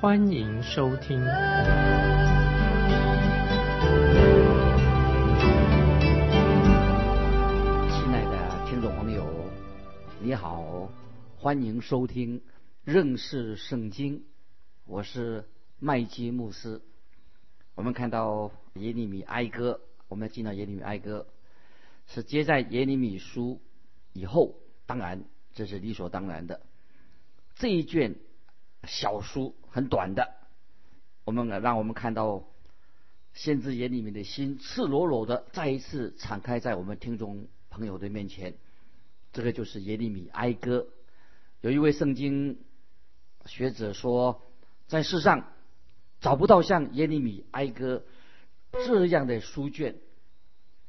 欢迎收听。亲爱的听众朋友，你好，欢迎收听认识圣经，我是麦基牧师。我们看到耶利米哀歌，我们进到耶利米哀歌。是接在耶利米书以后，当然这是理所当然的。这一卷小书很短的，我们让我们看到先知耶利米的心赤裸裸的再一次敞开在我们听众朋友的面前。这个就是耶利米哀歌。有一位圣经学者说，在世上找不到像耶利米哀歌这样的书卷。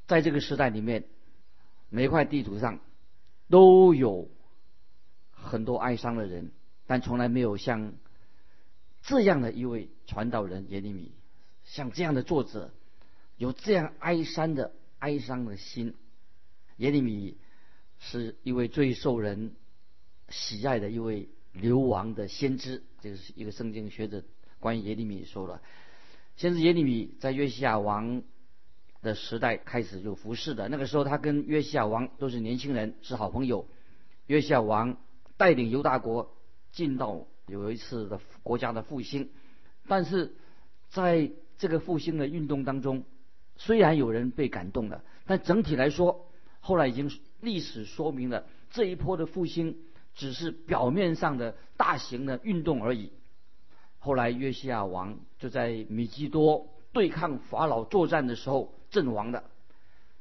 在这个时代里面，每块地图上都有很多哀伤的人，但从来没有像这样的一位传道人耶利米，像这样的作者，有这样哀伤的哀伤的心。耶利米是一位最受人喜爱的一位流亡的先知，这是一个圣经学者关于耶利米说了，先知耶利米在约西亚王。的时代开始就服侍的，那个时候他跟约西亚王都是年轻人，是好朋友。约西亚王带领犹大国进到有一次的国家的复兴，但是在这个复兴的运动当中，虽然有人被感动了，但整体来说，后来已经历史说明了这一波的复兴只是表面上的大型的运动而已。后来约西亚王就在米基多对抗法老作战的时候。阵亡的，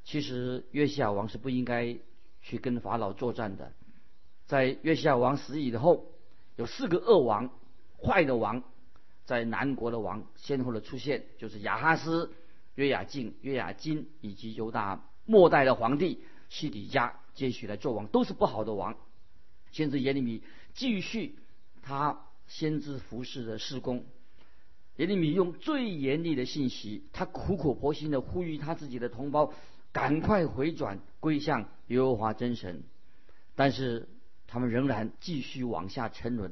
其实约西亚王是不应该去跟法老作战的。在约西亚王死以后，有四个恶王，坏的王，在南国的王先后的出现，就是亚哈斯、约雅敬、约雅金以及犹大末代的皇帝西底家接续来做王，都是不好的王。先知耶利米继续他先知服侍的施工。耶利米用最严厉的信息，他苦口婆心的呼吁他自己的同胞赶快回转归向耶和华真神，但是他们仍然继续往下沉沦，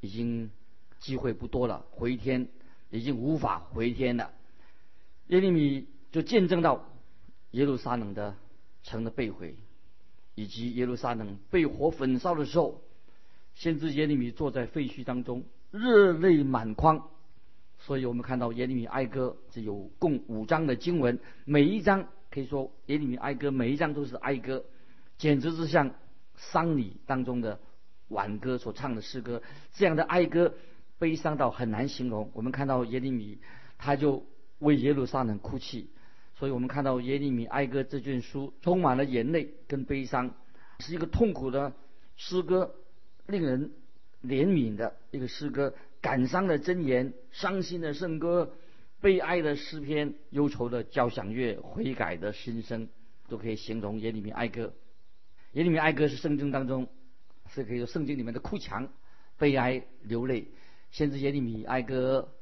已经机会不多了，回天已经无法回天了。耶利米就见证到耶路撒冷的城的被毁，以及耶路撒冷被火焚烧的时候，先知耶利米坐在废墟当中，热泪满眶。所以我们看到耶利米哀歌这有共五章的经文，每一章可以说耶利米哀歌每一章都是哀歌，简直是像丧礼当中的挽歌所唱的诗歌，这样的哀歌悲伤到很难形容。我们看到耶利米他就为耶路撒冷哭泣，所以我们看到耶利米哀歌这卷书充满了眼泪跟悲伤，是一个痛苦的诗歌，令人怜悯的一个诗歌。感伤的箴言，伤心的圣歌，悲哀的诗篇，忧愁的交响乐，悔改的心声，都可以形容耶利米哀歌。耶利米哀歌是圣经当中，是可以说圣经里面的哭墙，悲哀流泪。先知耶利米哀歌，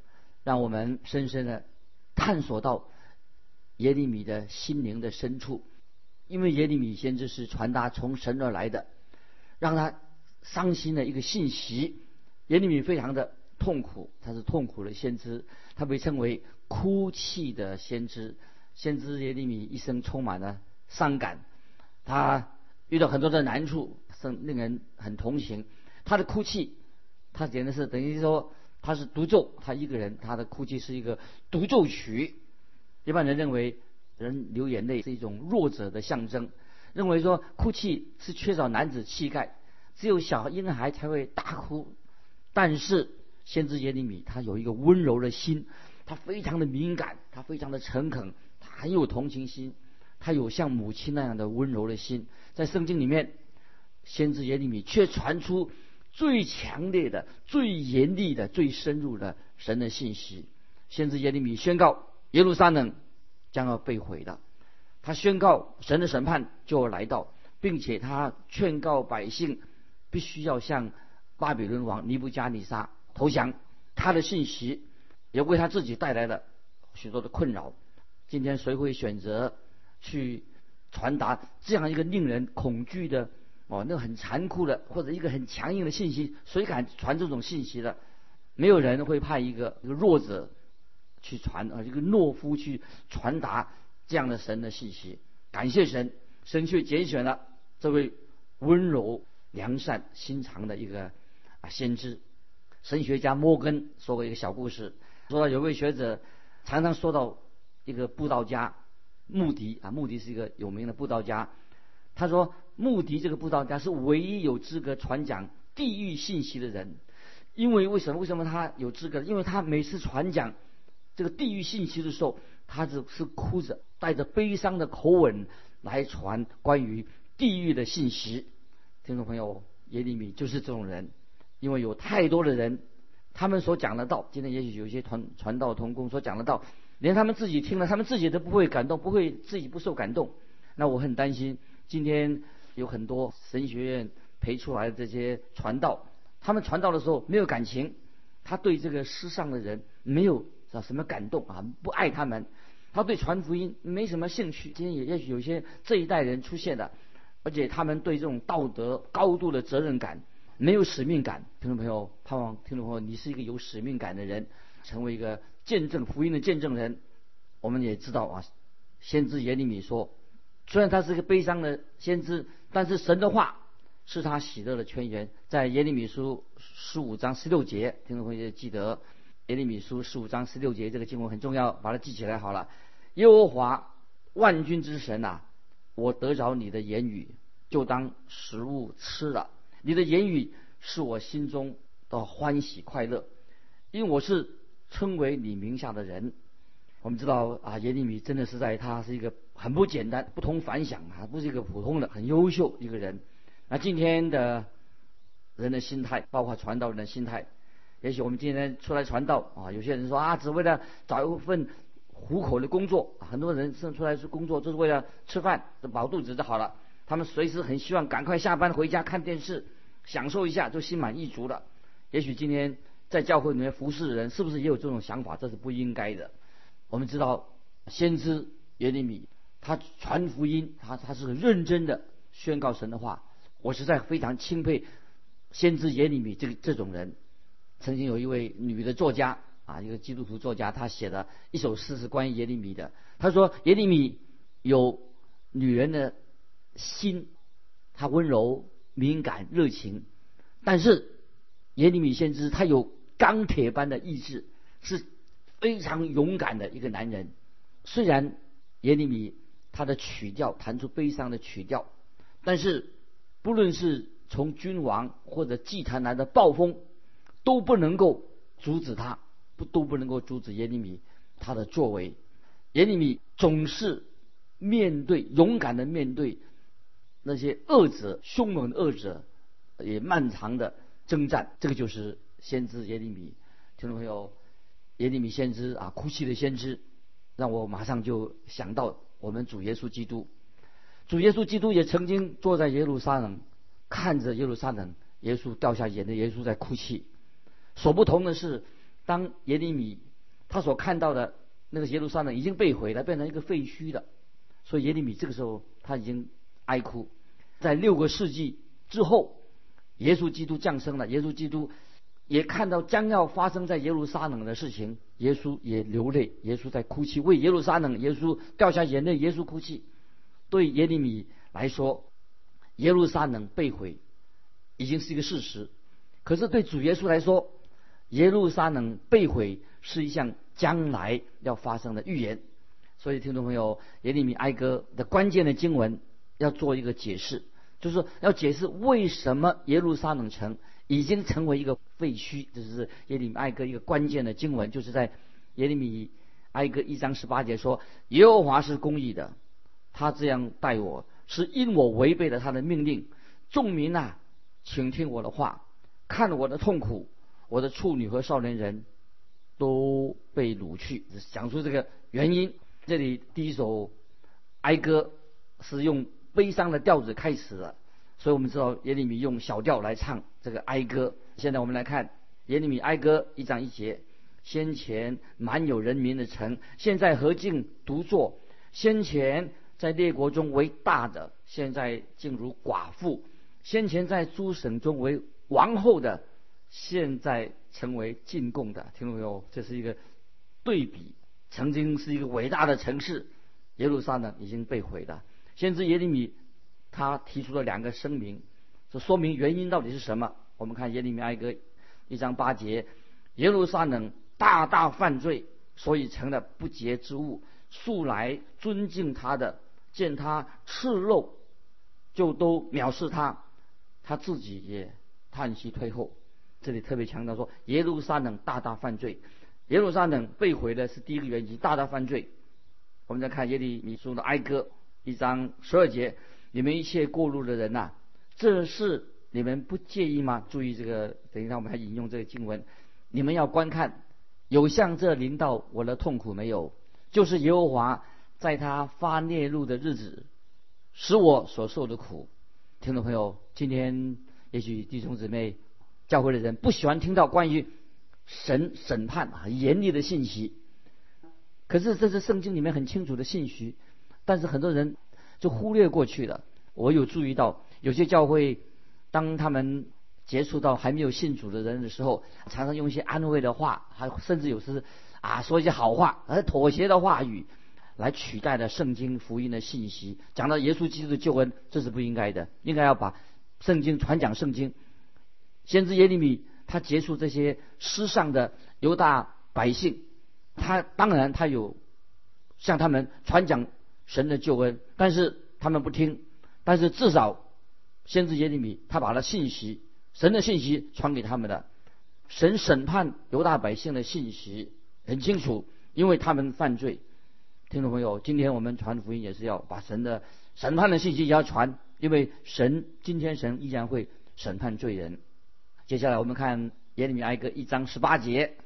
让我们深深的探索到耶利米的心灵的深处，因为耶利米先知是传达从神而来的，让他伤心的一个信息。耶利米非常的。痛苦，他是痛苦的先知，他被称为哭泣的先知。先知耶利米一生充满了伤感，他遇到很多的难处，是令人很同情。他的哭泣，他简直是等于说他是独奏，他一个人，他的哭泣是一个独奏曲。一般人认为，人流眼泪是一种弱者的象征，认为说哭泣是缺少男子气概，只有小婴孩才会大哭。但是。先知耶利米，他有一个温柔的心，他非常的敏感，他非常的诚恳，他很有同情心，他有像母亲那样的温柔的心。在圣经里面，先知耶利米却传出最强烈的、最严厉的、最深入的神的信息。先知耶利米宣告耶路撒冷将要被毁的，他宣告神的审判就要来到，并且他劝告百姓必须要向巴比伦王尼布加尼撒投降。他的信息也为他自己带来了许多的困扰。今天谁会选择去传达这样一个令人恐惧的哦，那个很残酷的或者一个很强硬的信息？谁敢传这种信息的？没有人会派一个一个弱者去传啊，一个懦夫去传达这样的神的信息。感谢神，神却拣选了这位温柔良善心肠的一个啊先知。神学家摩根说过一个小故事，说有位学者常常说到一个布道家穆迪啊，穆迪是一个有名的布道家。他说，穆迪这个布道家是唯一有资格传讲地狱信息的人。因为为什么？为什么他有资格？因为他每次传讲这个地狱信息的时候，他只是哭着，带着悲伤的口吻来传关于地狱的信息。听众朋友，耶利米就是这种人，因为有太多的人，他们所讲的道，今天也许有些传传道同工所讲的道，连他们自己听了，他们自己都不会感动，不会自己不受感动。那我很担心，今天有很多神学院培出来的这些传道。他们传道的时候没有感情，他对这个世上的人没有什么感动啊，不爱他们，他对传福音没什么兴趣。今天也也许有些这一代人出现的，而且他们对这种道德高度的责任感，没有使命感。听众朋友，盼望听众朋友你是一个有使命感的人，成为一个见证福音的见证人。我们也知道啊，先知耶利米说，虽然他是个悲伤的先知，但是神的话。是他喜乐的泉源，在耶利米书十五章十六节，听众朋友记得耶利米书十五章十六节这个经文很重要，把它记起来好了。耶和华万军之神呐，我得着你的言语，就当食物吃了。你的言语是我心中的欢喜快乐，因为我是称为你名下的人。我们知道啊，耶利米真的是在他是一个很不简单、不同凡响啊，不是一个普通的、很优秀一个人。那今天的人的心态，包括传道人的心态，也许我们今天出来传道啊，有些人说啊，只为了找一份糊口的工作，很多人生出来是工作，就是为了吃饭，饱肚子就好了。他们随时很希望赶快下班回家看电视，享受一下就心满意足了。也许今天在教会里面服侍的人，是不是也有这种想法？这是不应该的。我们知道，先知耶利米他传福音，他他是很认真的宣告神的话。我实在非常钦佩先知耶利米这个这种人。曾经有一位女的作家啊，一个基督徒作家，她写的一首诗是关于耶利米的。她说耶利米有女人的心，她温柔、敏感、热情，但是耶利米先知他有钢铁般的意志，是非常勇敢的一个男人。虽然耶利米他的曲调弹出悲伤的曲调，但是。不论是从君王或者祭坛来的暴风，都不能够阻止他，不都不能够阻止耶利米他的作为。耶利米总是面对勇敢的面对那些恶者、凶猛的恶者，也漫长的征战。这个就是先知耶利米，听众朋友，耶利米先知啊，哭泣的先知，让我马上就想到我们主耶稣基督。主耶稣基督也曾经坐在耶路撒冷，看着耶路撒冷，耶稣掉下眼泪，耶稣在哭泣。所不同的是，当耶利米他所看到的那个耶路撒冷已经被毁了，变成一个废墟的，所以耶利米这个时候他已经哀哭。在六个世纪之后，耶稣基督降生了，耶稣基督也看到将要发生在耶路撒冷的事情，耶稣也流泪，耶稣在哭泣，为耶路撒冷，耶稣掉下眼泪，耶稣哭泣。对耶利米来说，耶路撒冷被毁已经是一个事实。可是对主耶稣来说，耶路撒冷被毁是一项将来要发生的预言。所以，听众朋友，耶利米哀歌的关键的经文要做一个解释，就是要解释为什么耶路撒冷城已经成为一个废墟。这是耶利米哀歌一个关键的经文，就是在耶利米哀歌一章十八节说：“耶和华是公义的。”他这样待我是因我违背了他的命令。众民呐，请听我的话，看我的痛苦，我的处女和少年人都被掳去。讲出这个原因。这里第一首哀歌是用悲伤的调子开始的，所以我们知道耶利米用小调来唱这个哀歌。现在我们来看耶利米哀歌一章一节：先前满有人民的城，现在何竟独坐？先前在列国中为大的，现在竟如寡妇；先前在诸省中为王后的，现在成为进贡的。听懂没有？这是一个对比。曾经是一个伟大的城市，耶路撒冷已经被毁了。先知耶利米他提出了两个声明，这说明原因到底是什么？我们看耶利米哀歌一章八节：耶路撒冷大大犯罪，所以成了不洁之物。素来尊敬他的，见他赤露，就都藐视他。他自己也叹息退后。这里特别强调说，耶路撒冷大大犯罪。耶路撒冷被毁的是第一个原因，大大犯罪。我们再看耶利米书的哀歌一章十二节：你们一切过路的人呐，这事你们不介意吗？注意这个，等一下我们还引用这个经文。你们要观看，有像这临到我的痛苦没有？就是耶和华在他发孽怒的日子，使我所受的苦。听众朋友，今天也许弟兄姊妹、教会的人不喜欢听到关于神审判啊严厉的信息，可是这是圣经里面很清楚的信息，但是很多人就忽略过去了。我有注意到，有些教会当他们接触到还没有信主的人的时候，常常用一些安慰的话，还甚至有时。啊，说一些好话，而妥协的话语，来取代了圣经福音的信息。讲到耶稣基督的救恩，这是不应该的。应该要把圣经传讲圣经。先知耶利米他结束这些失丧的犹大百姓，他当然他有向他们传讲神的救恩，但是他们不听。但是至少先知耶利米他把他信息神的信息传给他们的，神审判犹大百姓的信息。很清楚，因为他们犯罪。听众朋友，今天我们传福音也是要把神的审判的信息也要传，因为神今天神依然会审判罪人。接下来我们看耶利米哀歌一章十八节：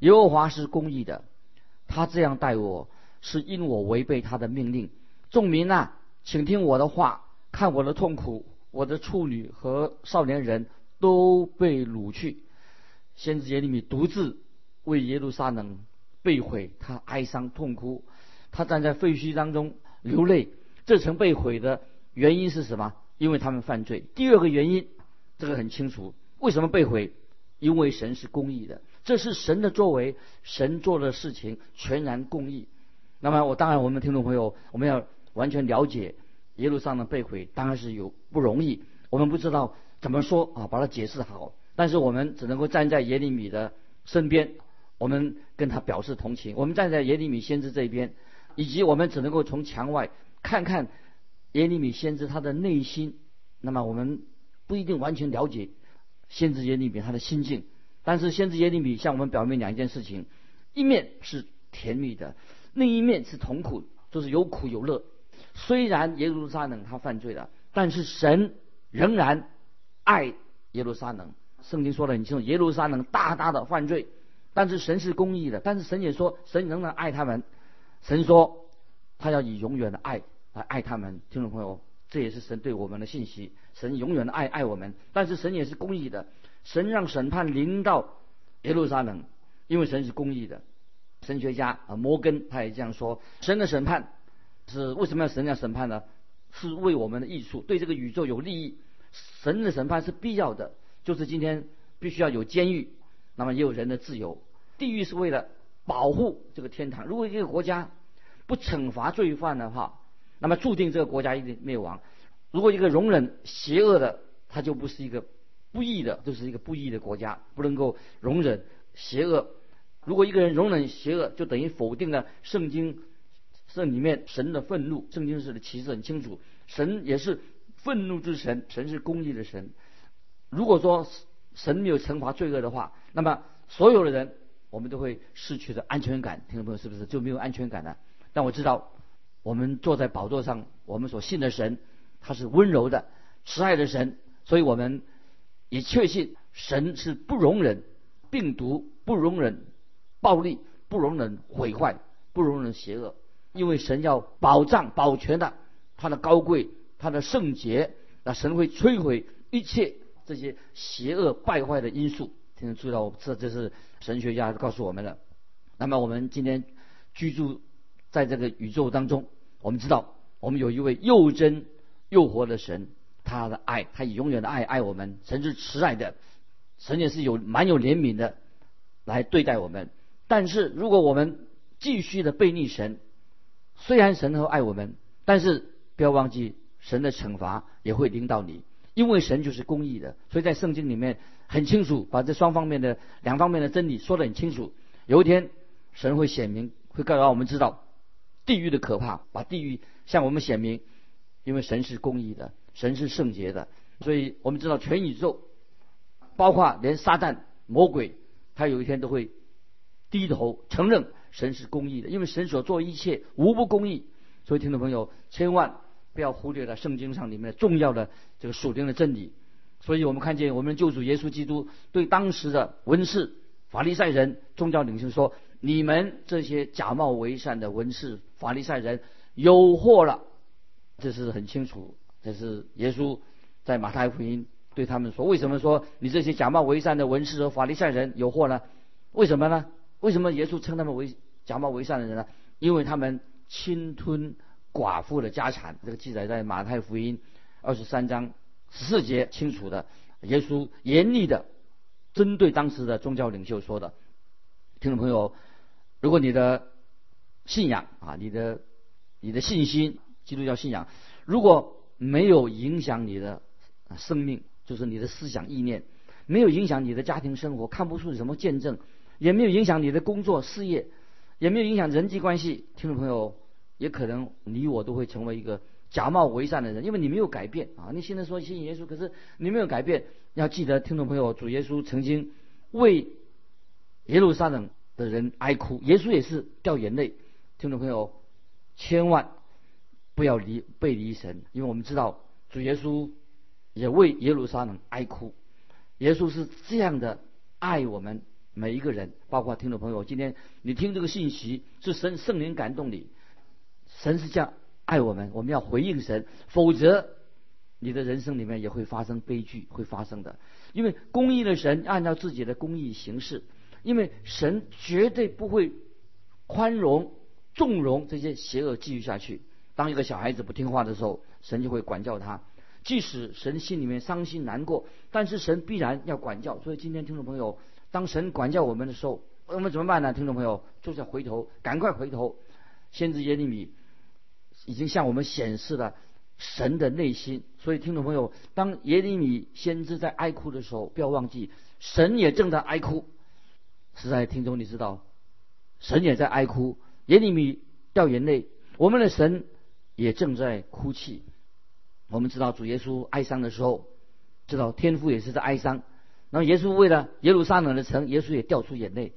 耶和华是公义的，他这样待我是因我违背他的命令。众民啊，请听我的话，看我的痛苦，我的处女和少年人都被掳去，先知耶利米独自。为耶路撒冷被毁，他哀伤痛哭，他站在废墟当中流泪。这城被毁的原因是什么？因为他们犯罪。第二个原因，这个很清楚，为什么被毁？因为神是公义的，这是神的作为，神做的事情全然公义。那么，我当然，我们听众朋友，我们要完全了解耶路撒冷被毁，当然是有不容易。我们不知道怎么说啊，把它解释好。但是我们只能够站在耶利米的身边。我们跟他表示同情。我们站在耶利米先知这一边，以及我们只能够从墙外看看耶利米先知他的内心。那么我们不一定完全了解先知耶利米他的心境，但是先知耶利米向我们表明两件事情：一面是甜蜜的，另一面是痛苦，就是有苦有乐。虽然耶路撒冷他犯罪了，但是神仍然爱耶路撒冷。圣经说的很清楚，耶路撒冷大大的犯罪。但是神是公义的，但是神也说神仍然爱他们。神说他要以永远的爱来爱他们。听众朋友，这也是神对我们的信息。神永远的爱爱我们，但是神也是公义的。神让审判临到耶路撒冷，因为神是公义的。神学家啊摩根他也这样说：神的审判是为什么要神要审判呢？是为我们的益处，对这个宇宙有利益。神的审判是必要的，就是今天必须要有监狱，那么也有人的自由。地狱是为了保护这个天堂。如果一个国家不惩罚罪犯的话，那么注定这个国家一定灭亡。如果一个容忍邪恶的，他就不是一个不义的，就是一个不义的国家，不能够容忍邪恶。如果一个人容忍邪恶，就等于否定了圣经这里面神的愤怒。圣经是的启示很清楚，神也是愤怒之神，神是公义的神。如果说神没有惩罚罪恶的话，那么所有的人。我们都会失去的安全感，听众朋友是不是就没有安全感了？但我知道，我们坐在宝座上，我们所信的神，他是温柔的、慈爱的神，所以我们也确信神是不容忍病毒、不容忍暴力，不容忍毁坏，不容忍邪恶，因为神要保障、保全的他的高贵、他的圣洁，那神会摧毁一切这些邪恶败坏的因素。听得出来，这这是神学家告诉我们的。那么我们今天居住在这个宇宙当中，我们知道我们有一位又真又活的神，他的爱，他以永远的爱爱我们。神是慈爱的，神也是有蛮有怜悯的来对待我们。但是如果我们继续的背逆神，虽然神和爱我们，但是不要忘记神的惩罚也会临到你，因为神就是公义的。所以在圣经里面很清楚，把这双方面的两方面的真理说得很清楚。有一天。神会显明，会告诉我们知道地狱的可怕，把地狱向我们显明，因为神是公义的，神是圣洁的，所以我们知道全宇宙，包括连撒旦魔鬼，他有一天都会低头承认神是公义的，因为神所做一切无不公义。所以听众朋友千万不要忽略了圣经上里面的重要的这个属灵的真理。所以我们看见我们的救主耶稣基督对当时的文士、法利赛人、宗教领袖说。你们这些假冒为善的文士、法利赛人有祸了，这是很清楚。这是耶稣在马太福音对他们说：“为什么说你这些假冒为善的文士和法利赛人有祸呢？为什么呢？为什么耶稣称他们为假冒为善的人呢？因为他们侵吞寡妇的家产。这个记载在马太福音二十三章十四节清楚的。耶稣严厉的针对当时的宗教领袖说的。听众朋友。如果你的信仰啊，你的你的信心，基督教信仰，如果没有影响你的生命，就是你的思想意念，没有影响你的家庭生活，看不出什么见证，也没有影响你的工作事业，也没有影响人际关系，听众朋友，也可能你我都会成为一个假冒为善的人，因为你没有改变啊。你现在说信耶稣，可是你没有改变。要记得，听众朋友，主耶稣曾经为耶路撒冷。的人哀哭，耶稣也是掉眼泪。听众朋友，千万不要离背离神，因为我们知道主耶稣也为耶路撒冷哀哭。耶稣是这样的爱我们每一个人，包括听众朋友。今天你听这个信息，是神圣灵感动你，神是这样爱我们，我们要回应神，否则你的人生里面也会发生悲剧，会发生的。因为公义的神按照自己的公义行事。因为神绝对不会宽容、纵容这些邪恶继续下去。当一个小孩子不听话的时候，神就会管教他。即使神心里面伤心难过，但是神必然要管教。所以今天听众朋友，当神管教我们的时候，我们怎么办呢？听众朋友，就是要回头，赶快回头。先知耶利米已经向我们显示了神的内心。所以听众朋友，当耶利米先知在哀哭的时候，不要忘记，神也正在哀哭。实在听众，你知道，神也在哀哭，耶利米掉眼泪，我们的神也正在哭泣。我们知道主耶稣哀伤的时候，知道天父也是在哀伤。然后耶稣为了耶路撒冷的城，耶稣也掉出眼泪。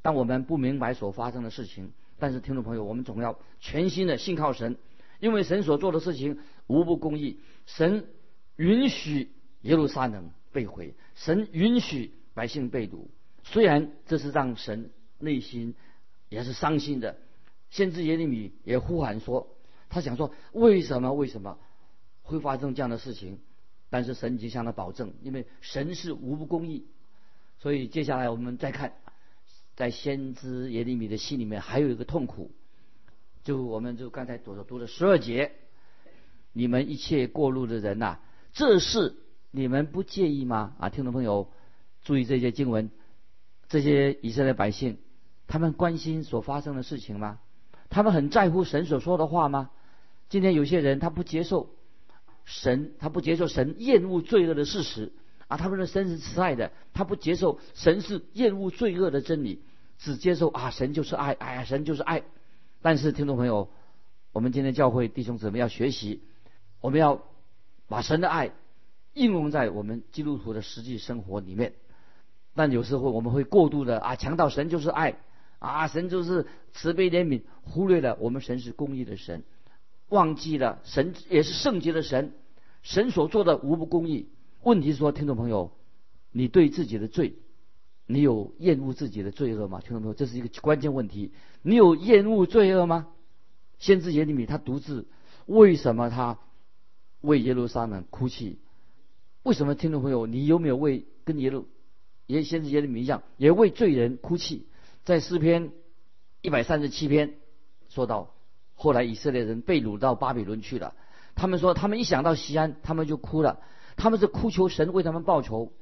当我们不明白所发生的事情，但是听众朋友，我们总要全心的信靠神，因为神所做的事情无不公义。神允许耶路撒冷被毁，神允许百姓被掳。虽然这是让神内心也是伤心的，先知耶利米也呼喊说，他想说为什么为什么会发生这样的事情？但是神已经向他保证，因为神是无不公义。所以接下来我们再看，在先知耶利米的心里面还有一个痛苦，就我们就刚才读的读的十二节，你们一切过路的人呐，这事你们不介意吗？啊，听众朋友注意这些经文。这些以色列百姓，他们关心所发生的事情吗？他们很在乎神所说的话吗？今天有些人他不接受神，他不接受神厌恶罪恶的事实啊，他们的神是慈爱的，他不接受神是厌恶罪恶的真理，只接受啊神就是爱，哎呀神就是爱。但是听众朋友，我们今天教会弟兄姊妹要学习，我们要把神的爱应用在我们基督徒的实际生活里面。但有时候我们会过度的啊强调神就是爱啊神就是慈悲怜悯，忽略了我们神是公义的神，忘记了神也是圣洁的神，神所做的无不公义。问题是说，听众朋友，你对自己的罪你有厌恶自己的罪恶吗？听众朋友？这是一个关键问题。你有厌恶罪恶吗？先知耶利米他独自，为什么他为耶路撒冷哭泣？为什么听众朋友，你有没有为跟耶路耶先知耶利米一样，也为罪人哭泣？在诗篇一百三十七篇说到，后来以色列人被掳到巴比伦去了。他们说，他们一想到西安，他们就哭了。他们是哭求神为他们报仇。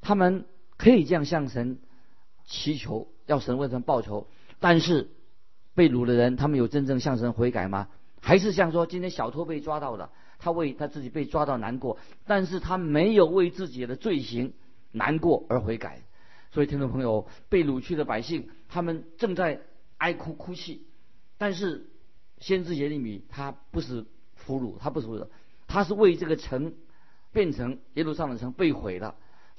他们可以这样向神祈求，要神为他们报仇。但是被掳的人，他们有真正向神悔改吗？还是像说，今天小偷被抓到了，他为他自己被抓到难过，但是他没有为自己的罪行难过而悔改。所以，听众朋友，被掳去的百姓，他们正在哀哭哭泣。但是，先知耶利米他不是俘虏，他不是俘虏，他是为这个城变成耶路撒冷城被毁了。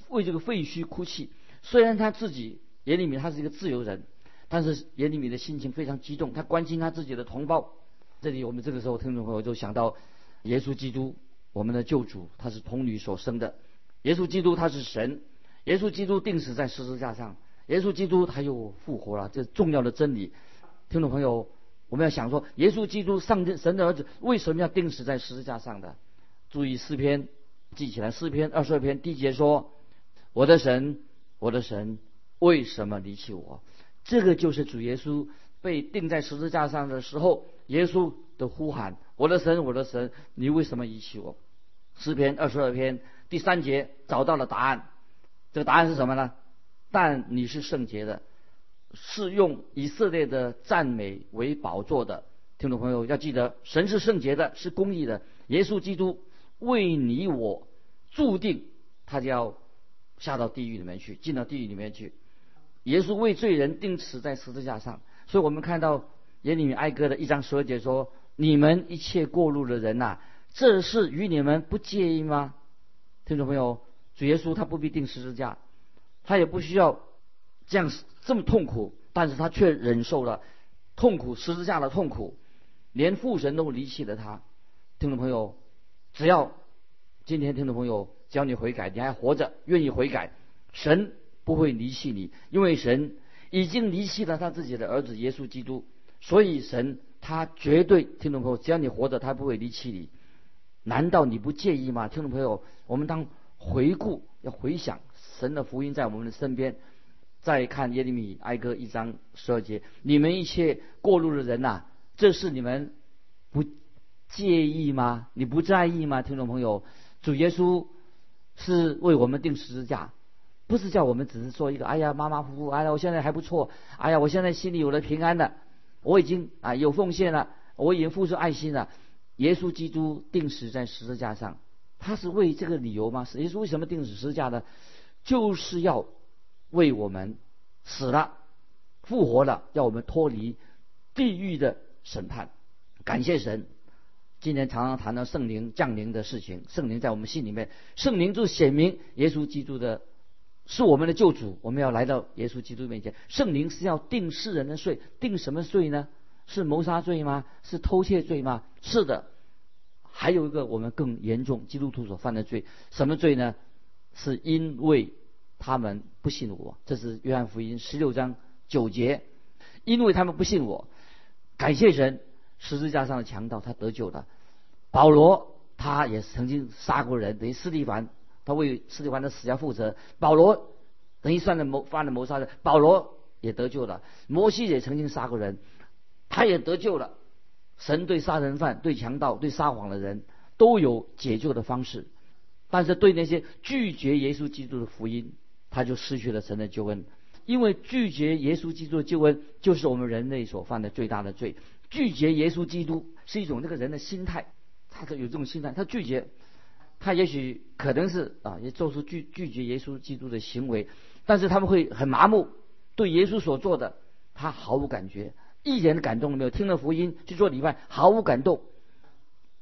为这个废墟哭泣。虽然他自己耶利米他是一个自由人，但是耶利米的心情非常激动，他关心他自己的同胞。这里我们这个时候听众朋友就想到耶稣基督，我们的救主，他是童女所生的。耶稣基督他是神，耶稣基督定死在十字架上，耶稣基督他又复活了，这重要的真理。听众朋友，我们要想说，耶稣基督上帝神的儿子为什么要定死在十字架上的？注意诗篇，记起来诗篇二十二篇第一节说。我的神，我的神，为什么离弃我？这个就是主耶稣被钉在十字架上的时候，耶稣的呼喊：“我的神，我的神，你为什么遗弃我？”诗篇二十二篇第三节找到了答案。这个答案是什么呢？但你是圣洁的，是用以色列的赞美为宝座的。听众朋友要记得，神是圣洁的，是公义的。耶稣基督为你我注定，他就要。下到地狱里面去，进到地狱里面去。耶稣为罪人定死在十字架上，所以我们看到耶利米哀歌的一章十二节说：“你们一切过路的人呐，这事与你们不介意吗？”听众朋友，主耶稣他不必钉十字架，他也不需要这样这么痛苦，但是他却忍受了痛苦十字架的痛苦，连父神都离弃了他。听众朋友，只要今天听众朋友。只要你悔改，你还活着，愿意悔改，神不会离弃你，因为神已经离弃了他自己的儿子耶稣基督，所以神他绝对听众朋友，只要你活着，他不会离弃你。难道你不介意吗？听众朋友，我们当回顾要回想神的福音在我们的身边，再看耶利米哀歌一章十二节，你们一切过路的人呐，这是你们不介意吗？你不在意吗？听众朋友，主耶稣。是为我们定十字架，不是叫我们只是做一个哎呀马马虎虎，哎呀我现在还不错，哎呀我现在心里有了平安了，我已经啊有奉献了，我已经付出爱心了。耶稣基督定死在十字架上，他是为这个理由吗？耶稣为什么定死十字架呢？就是要为我们死了、复活了，要我们脱离地狱的审判。感谢神。今天常常谈到圣灵降临的事情，圣灵在我们心里面，圣灵就显明耶稣基督的，是我们的救主。我们要来到耶稣基督面前，圣灵是要定世人的罪，定什么罪呢？是谋杀罪吗？是偷窃罪吗？是的。还有一个我们更严重，基督徒所犯的罪，什么罪呢？是因为他们不信我。这是约翰福音十六章九节，因为他们不信我。感谢神。十字架上的强盗，他得救了。保罗他也曾经杀过人，等于斯蒂凡，他为斯蒂凡的死要负责。保罗等于算了谋犯了谋杀的，保罗也得救了。摩西也曾经杀过人，他也得救了。神对杀人犯、对强盗、对撒谎的人都有解救的方式，但是对那些拒绝耶稣基督的福音，他就失去了神的救恩。因为拒绝耶稣基督的救恩，就是我们人类所犯的最大的罪。拒绝耶稣基督是一种这个人的心态，他有这种心态，他拒绝，他也许可能是啊，也做出拒拒绝耶稣基督的行为，但是他们会很麻木，对耶稣所做的他毫无感觉，一点感动都没有。听了福音去做礼拜，毫无感动。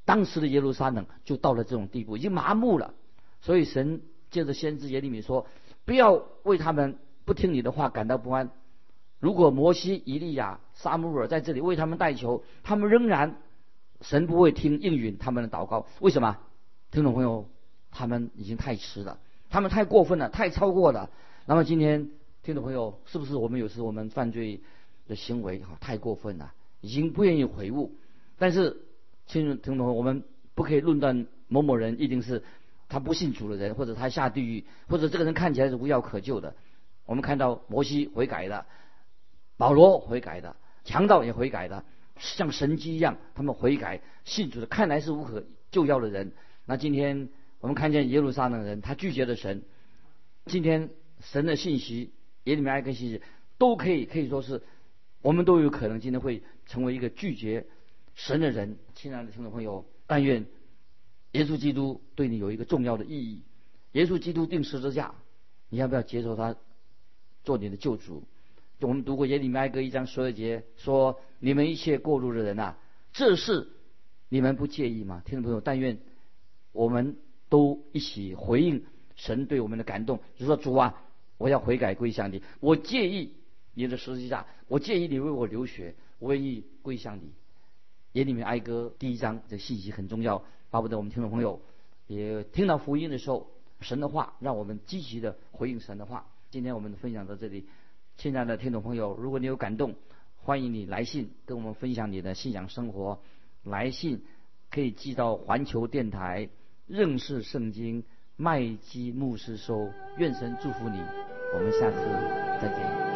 当时的耶路撒冷就到了这种地步，已经麻木了。所以神借着先知耶利米说：“不要为他们不听你的话感到不安。”如果摩西、以利亚、撒母耳在这里为他们代求，他们仍然神不会听应允他们的祷告。为什么？听众朋友，他们已经太迟了，他们太过分了，太超过了。那么今天听众朋友，是不是我们有时我们犯罪的行为哈太过分了，已经不愿意悔悟？但是，听众听众朋友，我们不可以论断某某人一定是他不信主的人，或者他下地狱，或者这个人看起来是无药可救的。我们看到摩西悔改的，保罗悔改的，强盗也悔改的，像神迹一样，他们悔改信主的，看来是无可救药的人。那今天我们看见耶路撒冷人，他拒绝了神。今天神的信息，耶里米埃跟信息都可以可以说是，我们都有可能今天会成为一个拒绝神的人。亲爱的听众朋友，但愿耶稣基督对你有一个重要的意义。耶稣基督定十字架，你要不要接受他？做你的救主，我们读过耶利米哀歌一章十二节，说你们一切过路的人呐，这事你们不介意吗？听众朋友，但愿我们都一起回应神对我们的感动，就说主啊，我要悔改归向你，我介意你的十字架，我介意你为我流血，我愿意归向你。耶利米哀歌第一章的信息很重要，巴不得我们听众朋友也听到福音的时候，神的话，让我们积极的回应神的话。今天我们分享到这里，亲爱的听众朋友，如果你有感动，欢迎你来信跟我们分享你的信仰生活。来信可以寄到环球电台认识圣经麦基牧师收。愿神祝福你，我们下次再见。